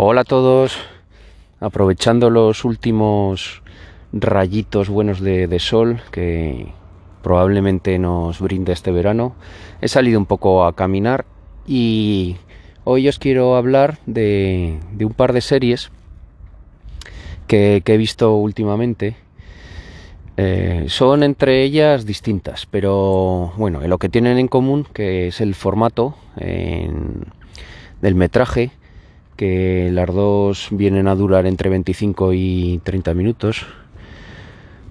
Hola a todos, aprovechando los últimos rayitos buenos de, sol que probablemente nos brinde este verano, he salido un poco a caminar y hoy os quiero hablar de, un par de series que, he visto últimamente. Eh, son entre ellas distintas, pero bueno, lo que tienen en común, que es el formato del metraje, que las dos vienen a durar entre 25 y 30 minutos.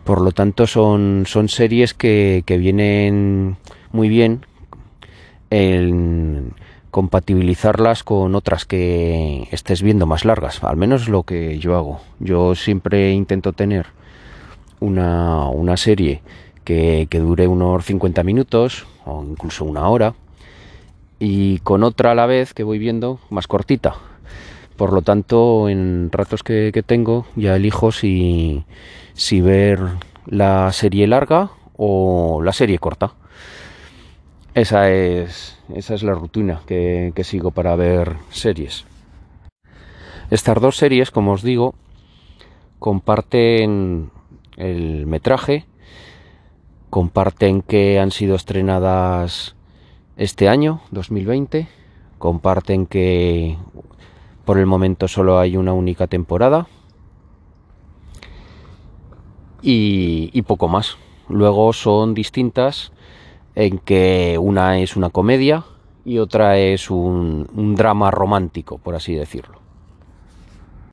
Por lo tanto, son, son series que, vienen muy bien en compatibilizarlas con otras que estés viendo más largas. Al menos lo que yo hago. Yo siempre intento tener una, una serie que, que dure unos 50 minutos o incluso una hora y con otra a la vez que voy viendo más cortita por lo tanto, en ratos que, tengo ya elijo si, ver la serie larga o la serie corta. Esa es, esa es la rutina que, que sigo para ver series. Estas dos series, como os digo, comparten el metraje, comparten que han sido estrenadas este año, 2020, comparten que por el momento solo hay una única temporada. Y, poco más. Luego son distintas en que una es una comedia y otra es un drama romántico, por así decirlo.